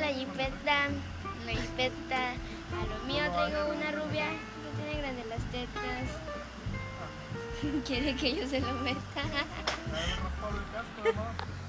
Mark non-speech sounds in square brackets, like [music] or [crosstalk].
La jipeta, la jipeta. A lo mío traigo una rubia que tiene grandes las tetas. [laughs] Quiere que yo se lo meta. [laughs]